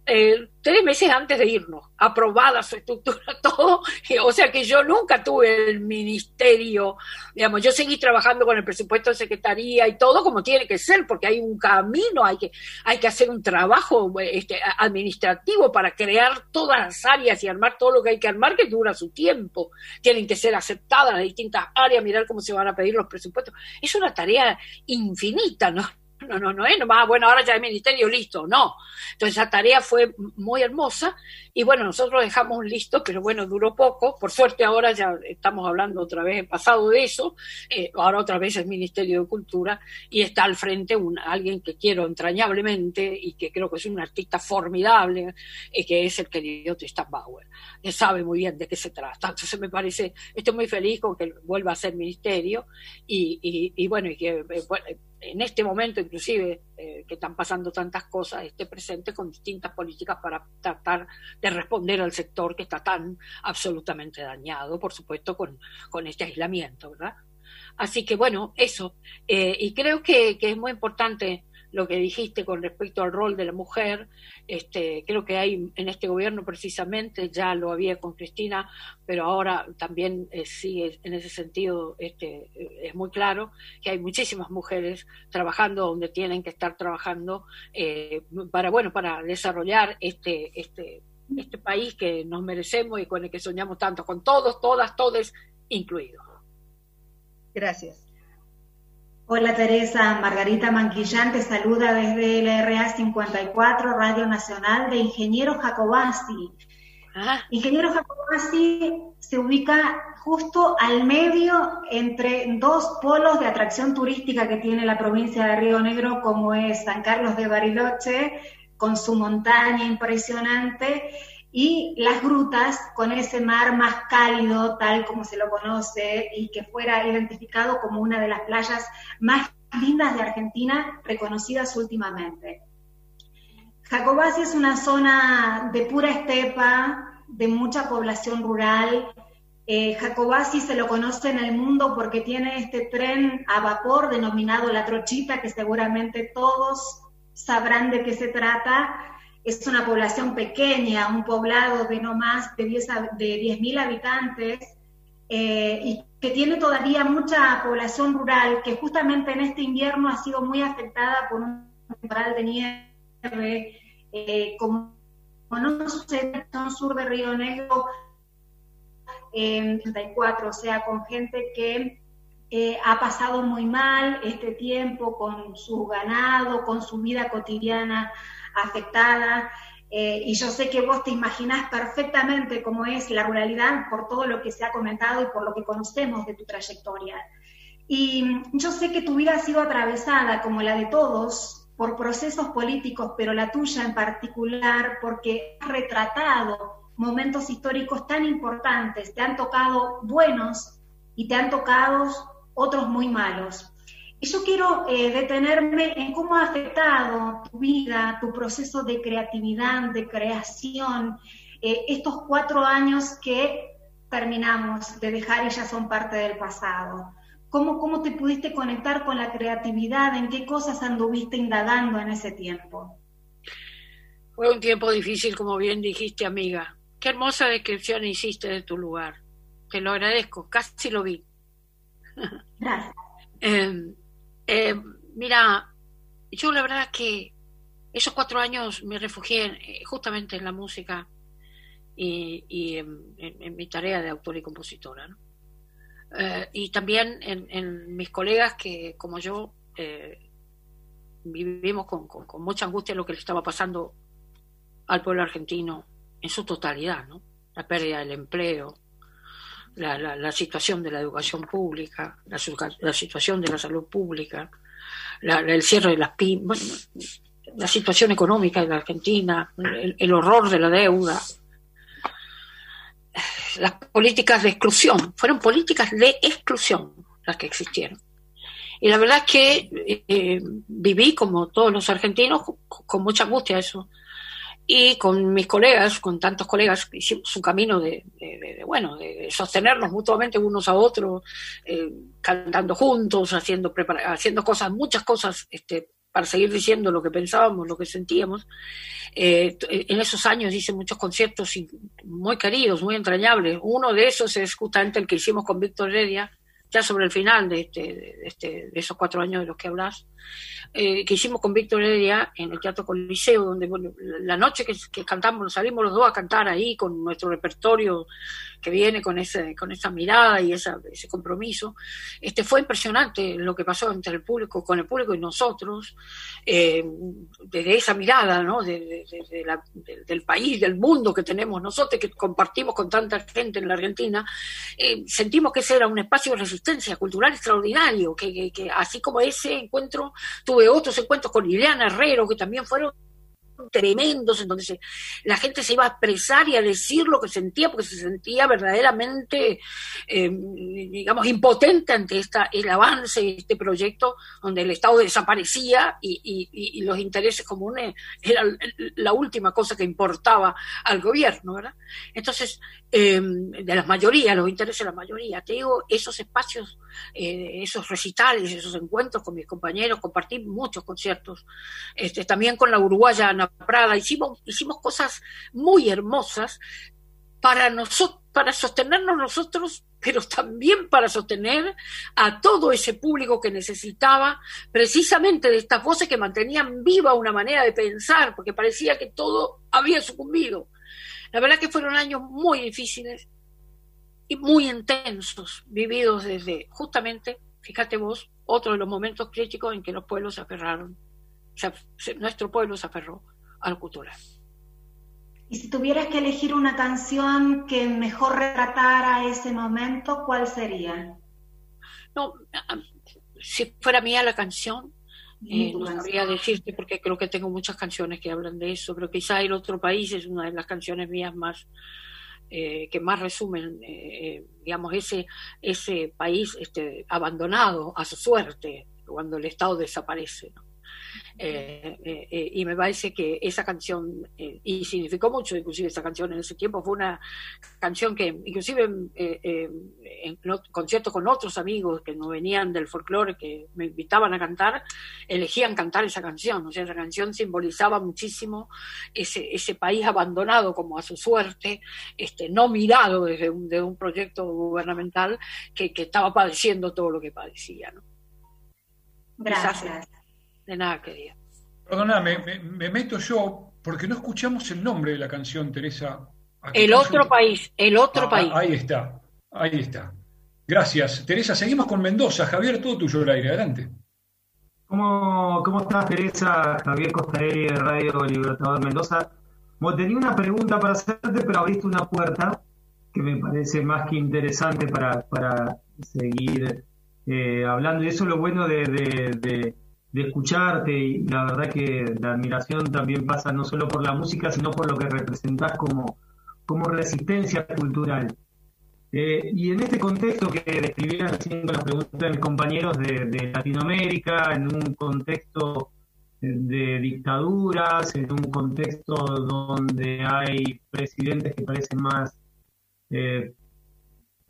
eh, tres meses antes de irnos, aprobada su estructura, todo, o sea que yo nunca tuve el ministerio, digamos, yo seguí trabajando con el presupuesto de secretaría y todo como tiene que ser, porque hay un camino, hay que, hay que hacer un trabajo este, administrativo para crear todas las áreas y armar todo lo que hay que armar, que dura su tiempo, tienen que ser aceptadas las distintas áreas, mirar cómo se van a pedir los presupuestos, es una tarea infinita, ¿no? No, no, no es nomás, bueno, ahora ya hay ministerio listo, no. Entonces esa tarea fue muy hermosa y bueno, nosotros dejamos listo, pero bueno, duró poco. Por suerte ahora ya estamos hablando otra vez, pasado de eso, eh, ahora otra vez es Ministerio de Cultura y está al frente un, alguien que quiero entrañablemente y que creo que es un artista formidable, eh, que es el querido Tristan Bauer, que sabe muy bien de qué se trata. Entonces me parece, estoy muy feliz con que vuelva a ser ministerio y, y, bueno, y que eh, en este momento inclusive eh, que están pasando tantas cosas, esté presente con distintas políticas para tratar de responder al sector que está tan absolutamente dañado, por supuesto, con, con este aislamiento, ¿verdad? Así que bueno, eso. Eh, y creo que, que es muy importante lo que dijiste con respecto al rol de la mujer. Este, creo que hay en este gobierno precisamente, ya lo había con Cristina, pero ahora también eh, sigue en ese sentido, este, es muy claro que hay muchísimas mujeres trabajando donde tienen que estar trabajando eh, para, bueno, para desarrollar este, este, este país que nos merecemos y con el que soñamos tanto, con todos, todas, todos incluidos. Gracias. Hola Teresa, Margarita Manquillán te saluda desde el RA 54, Radio Nacional de Ingeniero Jacobasi. Ah. Ingeniero Jacobasi se ubica justo al medio entre dos polos de atracción turística que tiene la provincia de Río Negro, como es San Carlos de Bariloche, con su montaña impresionante, y las grutas con ese mar más cálido, tal como se lo conoce, y que fuera identificado como una de las playas más lindas de Argentina, reconocidas últimamente. Jacobasi es una zona de pura estepa, de mucha población rural. Eh, Jacobasi se lo conoce en el mundo porque tiene este tren a vapor denominado La Trochita, que seguramente todos sabrán de qué se trata es una población pequeña, un poblado de no más de 10.000 de habitantes eh, y que tiene todavía mucha población rural que justamente en este invierno ha sido muy afectada por un temporal de nieve, eh, como no sucede en el sur de Río Negro en 34, o sea, con gente que eh, ha pasado muy mal este tiempo con su ganado, con su vida cotidiana afectada. Eh, y yo sé que vos te imaginás perfectamente cómo es la ruralidad por todo lo que se ha comentado y por lo que conocemos de tu trayectoria. Y yo sé que tu vida ha sido atravesada, como la de todos, por procesos políticos, pero la tuya en particular, porque has retratado momentos históricos tan importantes, te han tocado buenos y te han tocado otros muy malos. Y yo quiero eh, detenerme en cómo ha afectado tu vida, tu proceso de creatividad, de creación, eh, estos cuatro años que terminamos de dejar y ya son parte del pasado. ¿Cómo, ¿Cómo te pudiste conectar con la creatividad? ¿En qué cosas anduviste indagando en ese tiempo? Fue un tiempo difícil, como bien dijiste, amiga. Qué hermosa descripción hiciste de tu lugar. Te lo agradezco, casi lo vi. Em, eh, mira, yo la verdad que esos cuatro años me refugié eh, justamente en la música y, en, mi tarea de autor y compositora. Eh, y también en, mis colegas que, como yo, vivimos con, mucha angustia lo que le estaba pasando al pueblo argentino en su totalidad, ¿no? La pérdida del empleo, la, situación de la educación pública, la, situación de la salud pública, el cierre de las pymes, la situación económica de la Argentina, el, horror de la deuda, las políticas de exclusión, fueron políticas de exclusión las que existieron. Y la verdad es que eh, viví, como todos los argentinos, con, mucha angustia eso. Y con mis colegas, con tantos colegas, hicimos un camino de, bueno, de sostenernos mutuamente unos a otros, eh, cantando juntos, haciendo, haciendo cosas, muchas cosas este, para seguir diciendo lo que pensábamos, lo que sentíamos. Eh, en esos años hice muchos conciertos muy queridos, muy entrañables. Uno de esos es justamente el que hicimos con Víctor Heredia, ya sobre el final de, este, de, este, de esos cuatro años de los que hablas, eh, que hicimos con Víctor Heredia en el Teatro Coliseo, donde la noche que, que, cantamos, salimos los dos a cantar ahí con nuestro repertorio que viene con ese, con esa mirada y esa, ese compromiso. Este fue impresionante lo que pasó entre el público, con el público y nosotros, eh, desde esa mirada, ¿no? De, la, del país, del mundo que tenemos nosotros, que compartimos con tanta gente en la Argentina, eh, sentimos que ese era un espacio de resistencia cultural extraordinario, que, así como ese encuentro, tuve otros encuentros con Liliana Herrero, que también fueron tremendos en donde la gente se iba a expresar y a decir lo que sentía porque se sentía verdaderamente, eh, digamos, impotente ante esta, el avance de este proyecto donde el Estado desaparecía y, los intereses comunes eran la última cosa que importaba al gobierno, ¿verdad? Entonces, eh, de la mayoría, los intereses de la mayoría, te digo, esos espacios, eh, esos recitales, esos encuentros con mis compañeros, compartí muchos conciertos, este, también con la uruguaya Prada, hicimos, hicimos cosas muy hermosas para, nosotros, para sostenernos nosotros, pero también para sostener a todo ese público que necesitaba precisamente de estas voces que mantenían viva una manera de pensar, porque parecía que todo había sucumbido. La verdad que fueron años muy difíciles y muy intensos, vividos desde justamente, fíjate vos, otro de los momentos críticos en que los pueblos se aferraron. nuestro pueblo se aferró al cultural. Y si tuvieras que elegir una canción que mejor retratara ese momento, ¿cuál sería? No, si fuera mía la canción, eh, no sabría decirte porque creo que tengo muchas canciones que hablan de eso, pero quizá el otro país es una de las canciones mías más eh, que más resumen, eh, digamos, ese ese país este, abandonado a su suerte cuando el Estado desaparece. ¿no? Eh, eh, eh, y me parece que esa canción, y significó mucho inclusive esa canción en ese tiempo, fue una canción que inclusive en conciertos con otros amigos que no venían del folclore, que me invitaban a cantar, elegían cantar esa canción. O sea, esa canción simbolizaba muchísimo ese, ese país abandonado como a su suerte, este, no mirado desde un, de un proyecto gubernamental que, que estaba padeciendo todo lo que padecía. ¿no? Gracias. De nada, querida. Perdona, me, meto yo porque no escuchamos el nombre de la canción, Teresa. El otro país, el otro ah, país. Ahí está, ahí está. Gracias. Teresa, seguimos con Mendoza. Javier, todo tuyo el aire, adelante. ¿Cómo, cómo estás, Teresa? Javier Costarelli de Radio Libertador Mendoza. tenía una pregunta para hacerte, pero abriste una puerta que me parece más que interesante para, para seguir eh, hablando. Y eso es lo bueno de de escucharte y la verdad que la admiración también pasa no solo por la música, sino por lo que representás como, como resistencia cultural. Eh, y en este contexto que describían haciendo las preguntas de mis compañeros de, Latinoamérica, en un contexto de dictaduras, en un contexto donde hay presidentes que parecen más eh,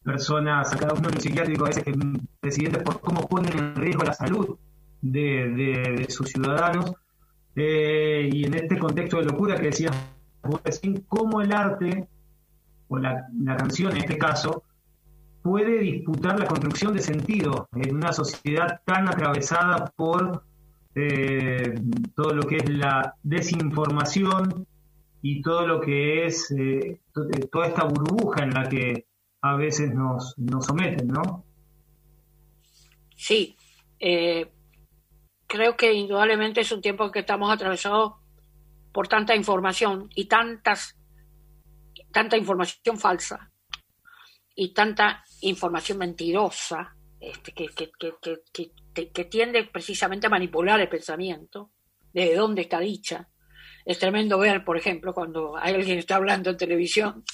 personas sacadas de un psiquiátrico, a veces que presidentes por cómo ponen en riesgo la salud de, sus ciudadanos. Eh, y en este contexto de locura que decías vos cómo el arte, o la, canción en este caso, puede disputar la construcción de sentido en una sociedad tan atravesada por eh, todo lo que es la desinformación y todo lo que es eh, toda esta burbuja en la que a veces nos, nos someten, ¿no? Sí, creo que indudablemente es un tiempo que estamos atravesados por tanta información y tantas tanta información falsa y tanta información mentirosa este, que, que, tiende precisamente a manipular el pensamiento, de dónde está dicha. Es tremendo ver, por ejemplo, cuando alguien está hablando en televisión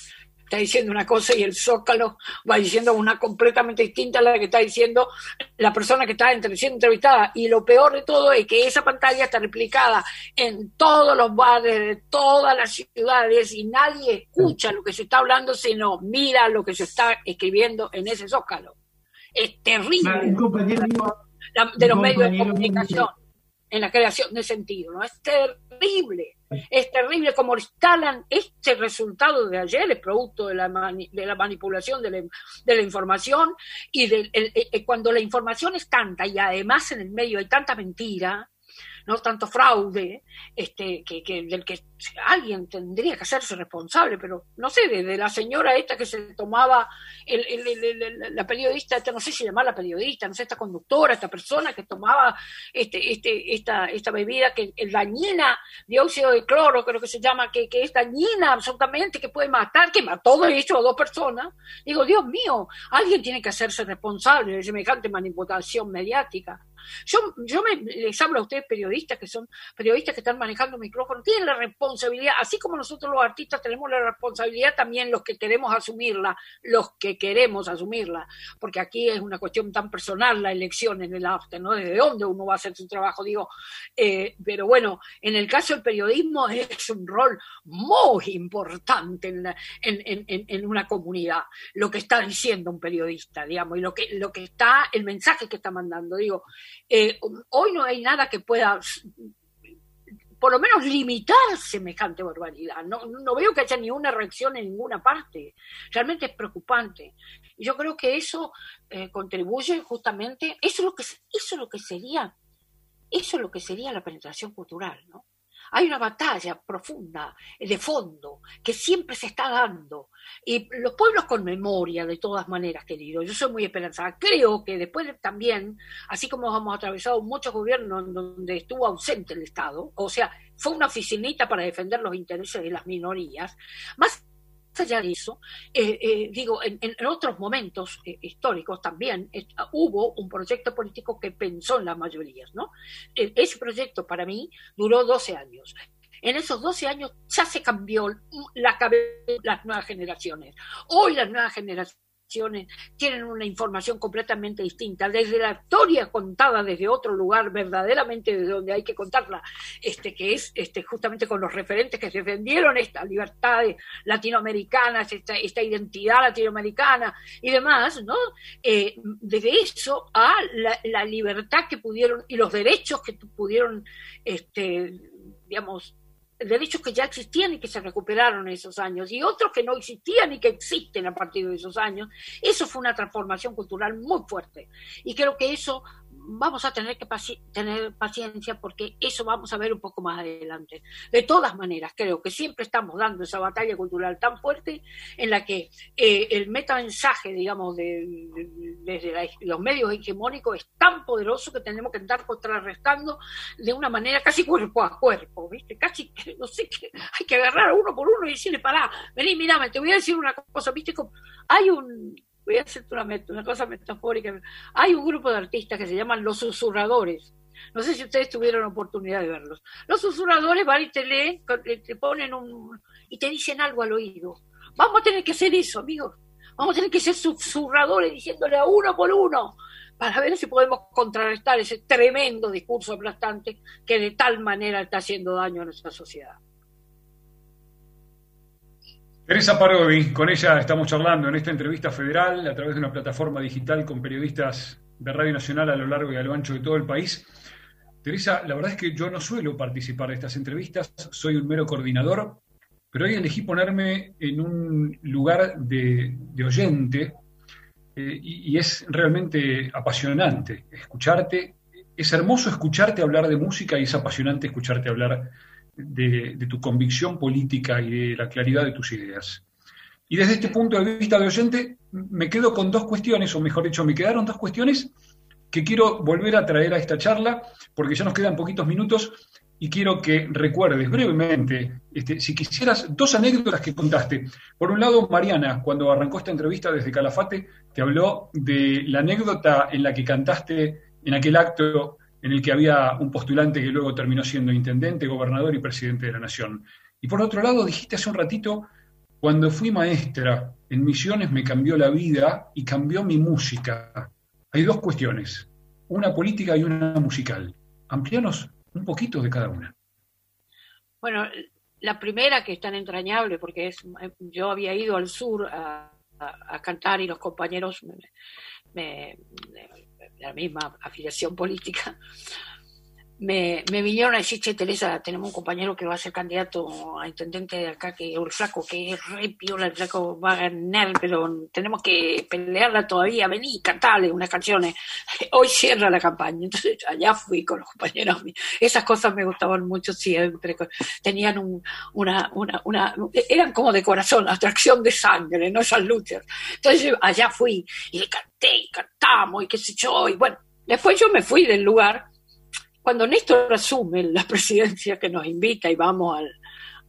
está diciendo una cosa y el zócalo va diciendo una completamente distinta a la que está diciendo la persona que está siendo entrevistada. Y lo peor de todo es que esa pantalla está replicada en todos los bares de todas las ciudades y nadie escucha lo que se está hablando, sino mira lo que se está escribiendo en ese zócalo. Es terrible. de los medios de comunicación en la creación de sentido, ¿no? Es terrible, es terrible como instalan este resultado de ayer, el producto de la, de la manipulación de la, de la información y de, cuando la información es tanta y además en el medio hay tanta mentira, no tanto fraude, este, que, que, del que alguien tendría que hacerse responsable, pero no sé, de, la señora esta que se tomaba, el, la periodista, esta, no sé si llamar la periodista, no sé, esta conductora, esta persona que tomaba este, este, esta, esta bebida que es dañina, dióxido de cloro, creo que se llama, que, que es dañina absolutamente, que puede matar, que mató de hecho a dos personas. Digo, Dios mío, alguien tiene que hacerse responsable de semejante manipulación mediática. Yo, yo me, les hablo a ustedes periodistas, que son periodistas que están manejando micrófono, tienen la responsabilidad, así como nosotros los artistas tenemos la responsabilidad, también los que queremos asumirla, los que queremos asumirla, porque aquí es una cuestión tan personal la elección en el arte, ¿no? Desde dónde uno va a hacer su trabajo, digo, eh, pero bueno, en el caso del periodismo es un rol muy importante en, en, en, en una comunidad, lo que está diciendo un periodista, digamos, y lo que, lo que está, el mensaje que está mandando, digo, eh, hoy no hay nada que pueda por lo menos limitar semejante barbaridad. No, no veo que haya ni una reacción en ninguna parte. Realmente es preocupante. Yo creo que eso eh, contribuye justamente, eso es lo que eso es lo que sería, eso es lo que sería la penetración cultural, ¿no? Hay una batalla profunda, de fondo, que siempre se está dando. Y los pueblos con memoria, de todas maneras, querido. Yo soy muy esperanzada. Creo que después también, así como hemos atravesado muchos gobiernos donde estuvo ausente el Estado, o sea, fue una oficinita para defender los intereses de las minorías, más allá de eso, eh, eh, digo, en, otros momentos eh, históricos también hubo un proyecto político que pensó en las mayorías, ¿no? ese proyecto para mí duró 12 años. En esos 12 años ya se cambió la cabeza de las nuevas generaciones. Hoy las nuevas generaciones tienen una información completamente distinta, desde la historia contada desde otro lugar, verdaderamente desde donde hay que contarla, este, que es este, justamente con los referentes que defendieron esta libertad latinoamericana, esta, esta identidad latinoamericana y demás, ¿no? Eh, desde eso a la, la, libertad que pudieron y los derechos que pudieron, este, digamos, derechos que ya existían y que se recuperaron en esos años, y otros que no existían y que existen a partir de esos años. Eso fue una transformación cultural muy fuerte. Y creo que eso vamos a tener que tener paciencia porque eso vamos a ver un poco más adelante. De todas maneras, creo que siempre estamos dando esa batalla cultural tan fuerte en la que eh, el metamensaje, digamos, de, desde los medios hegemónicos es tan poderoso que tenemos que estar contrarrestando de una manera casi cuerpo a cuerpo, ¿viste? Casi, no sé, que hay que agarrar uno por uno y decirle, pará, vení, mirame, te voy a decir una cosa, ¿viste? Hay un voy a hacer una, una cosa metafórica. Hay un grupo de artistas que se llaman los susurradores. No sé si ustedes tuvieron oportunidad de verlos. Los susurradores van y te leen, te ponen un. y te dicen algo al oído. Vamos a tener que hacer eso, amigos. Vamos a tener que ser susurradores diciéndole a uno por uno para ver si podemos contrarrestar ese tremendo discurso aplastante que de tal manera está haciendo daño a nuestra sociedad. Teresa Parodi, con ella estamos charlando en esta entrevista federal a través de una plataforma digital con periodistas de Radio Nacional a lo largo y a lo ancho de todo el país. Teresa, la verdad es que yo no suelo participar de estas entrevistas, soy un mero coordinador, pero hoy elegí ponerme en un lugar de, oyente eh, y, es realmente apasionante escucharte. Es hermoso escucharte hablar de música y es apasionante escucharte hablar de, tu convicción política y de la claridad de tus ideas. Y desde este punto de vista de oyente, me quedo con dos cuestiones, o mejor dicho, me quedaron dos cuestiones que quiero volver a traer a esta charla, porque ya nos quedan poquitos minutos, y quiero que recuerdes brevemente, este, si quisieras, dos anécdotas que contaste. Por un lado, Mariana, cuando arrancó esta entrevista desde Calafate, te habló de la anécdota en la que cantaste en aquel acto en el que había un postulante que luego terminó siendo intendente, gobernador y presidente de la nación. Y por otro lado, dijiste hace un ratito, cuando fui maestra en Misiones me cambió la vida y cambió mi música. Hay dos cuestiones, una política y una musical. Amplianos un poquito de cada una. Bueno, la primera que es tan entrañable, porque es, yo había ido al sur a, cantar y los compañeros, de la misma afiliación política, me, me, vinieron a decir, che, Teresa, tenemos un compañero que va a ser candidato a intendente de acá, que el flaco, que es re piola, el flaco va a ganar, pero tenemos que pelearla todavía, vení, cantale unas canciones. Hoy cierra la campaña. Entonces allá fui con los compañeros. Esas cosas me gustaban mucho siempre. Tenían un, una, una, una, eran como de corazón, atracción de sangre, no esas luchas. Entonces allá fui y le canté y cantamos y qué sé yo. Y bueno, después yo me fui del lugar cuando Néstor asume la presidencia que nos invita y vamos al,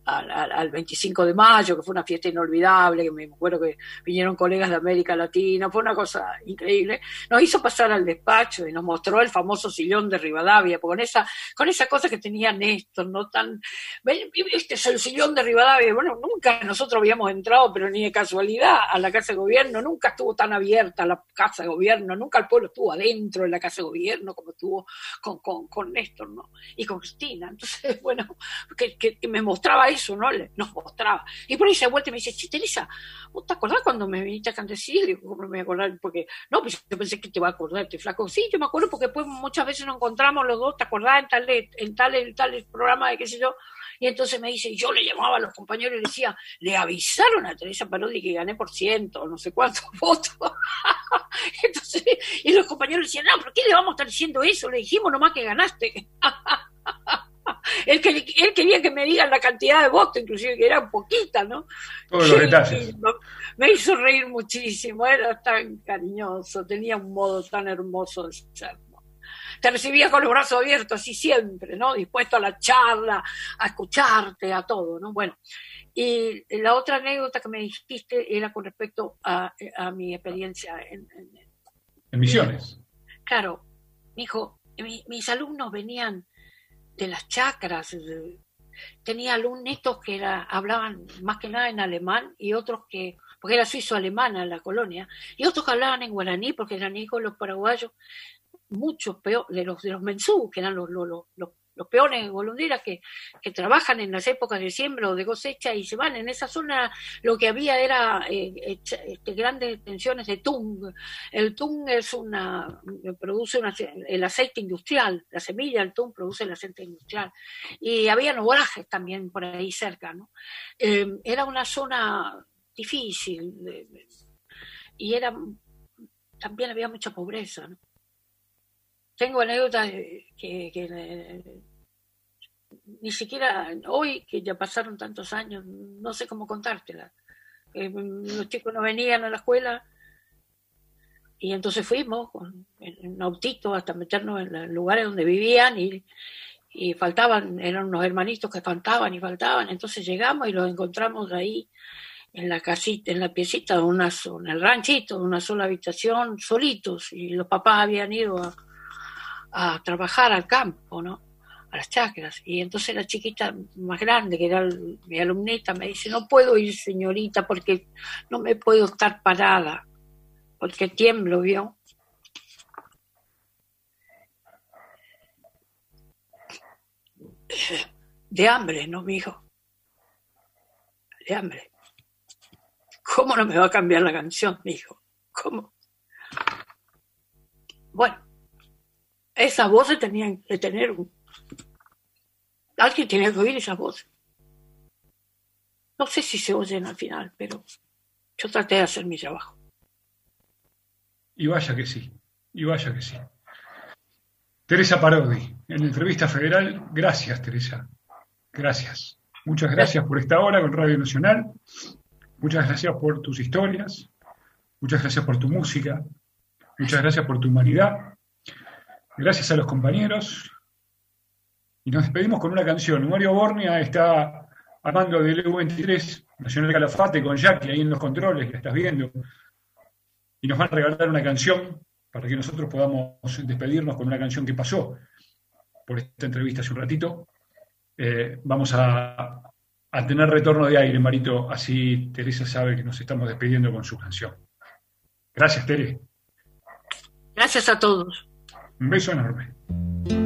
al, al, 25 de mayo, que fue una fiesta inolvidable, que me acuerdo que vinieron colegas de América Latina, fue una cosa increíble. Nos hizo pasar al despacho y nos mostró el famoso sillón de Rivadavia, con esa, con esa cosa que tenía Néstor, no tan, este es el sillón de Rivadavia, bueno, nunca nosotros habíamos entrado, pero ni de casualidad, a la Casa de Gobierno, nunca estuvo tan abierta la Casa de Gobierno, nunca el pueblo estuvo adentro de la Casa de Gobierno como estuvo con, con, con Néstor, ¿no? Y con Cristina. Entonces, bueno, que, que, que me mostraba eso, ¿no? Nos mostraba. Y por ahí se vuelta y me dice, che, Teresa, ¿vos te acordás cuando me viniste a Candecillo? Digo, ¿cómo me voy a acordar? Porque, no, pues yo pensé que te iba a acordar, te flaco. Sí, yo me acuerdo porque después muchas veces nos encontramos los dos, ¿te acordás? En tal, en tal, en tal programa de qué sé yo. Y entonces me dice, yo le llamaba a los compañeros y le decía, le avisaron a Teresa Parodi que gané por ciento, no sé cuántos votos. entonces, y los compañeros decían, no, ¿por qué le vamos a estar diciendo eso? Le dijimos nomás que ganaste. él, quería que me digan la cantidad de votos, inclusive que era poquita, ¿no? Todos los detalles. Me hizo reír muchísimo, era tan cariñoso, tenía un modo tan hermoso de ser. Te recibía con los brazos abiertos, así siempre, ¿no? Dispuesto a la charla, a escucharte, a todo, ¿no? Bueno, y la otra anécdota que me dijiste era con respecto a, mi experiencia en, en, Misiones. Claro, mi hijo, mis alumnos venían de las chacras. Tenía alumnos que era, hablaban más que nada en alemán y otros que, porque era suizo-alemana la colonia, y otros que hablaban en guaraní porque eran hijos de los paraguayos, muchos peor, de los de los mensú, que eran los, los, los, los peones golondrinas que, que, trabajan en las épocas de siembra o de cosecha y se van. En esa zona lo que había era eh, este, grandes tensiones de tung. El tung es una, produce el aceite industrial, la semilla del tung produce el aceite industrial. Y había obrajes también por ahí cerca. ¿no? Eh, era una zona difícil y era también había mucha pobreza. Tengo anécdotas que, ni siquiera hoy, que ya pasaron tantos años, no sé cómo contártelas. Eh, los chicos no venían a la escuela y entonces fuimos en un autito hasta meternos en los lugares donde vivían y, faltaban, eran unos hermanitos que faltaban y faltaban, entonces llegamos y los encontramos ahí en la casita, en la piecita, una, en el ranchito, una sola habitación, solitos, y los papás habían ido a, a trabajar al campo, ¿no? A las chacras. Y entonces la chiquita más grande, que era mi alumnita, me dice, no puedo ir, señorita, porque no me puedo estar parada, porque tiemblo, ¿vio? De hambre, ¿no, mi hijo? De hambre. ¿Cómo no me va a cambiar la canción, mi hijo? ¿Cómo? Bueno, esas voces tenían que tener. Alguien tenía que oír esas voces. No sé si se oyen al final, pero yo traté de hacer mi trabajo. Y vaya que sí, y vaya que sí. Teresa Parodi, en la entrevista federal, gracias Teresa, gracias. Muchas gracias por esta hora con Radio Nacional, muchas gracias por tus historias, muchas gracias por tu música, muchas gracias por tu humanidad Gracias a los compañeros. Y nos despedimos con una canción. Mario Bornia está armando del EU23, Nacional Calafate, con Jackie ahí en los controles, que estás viendo. Y nos van a regalar una canción para que nosotros podamos despedirnos con una canción que pasó por esta entrevista hace un ratito. Eh, vamos a, a tener retorno de aire, Marito, así Teresa sabe que nos estamos despidiendo con su canción. Gracias, Tere. Gracias a todos. Un beso enorme.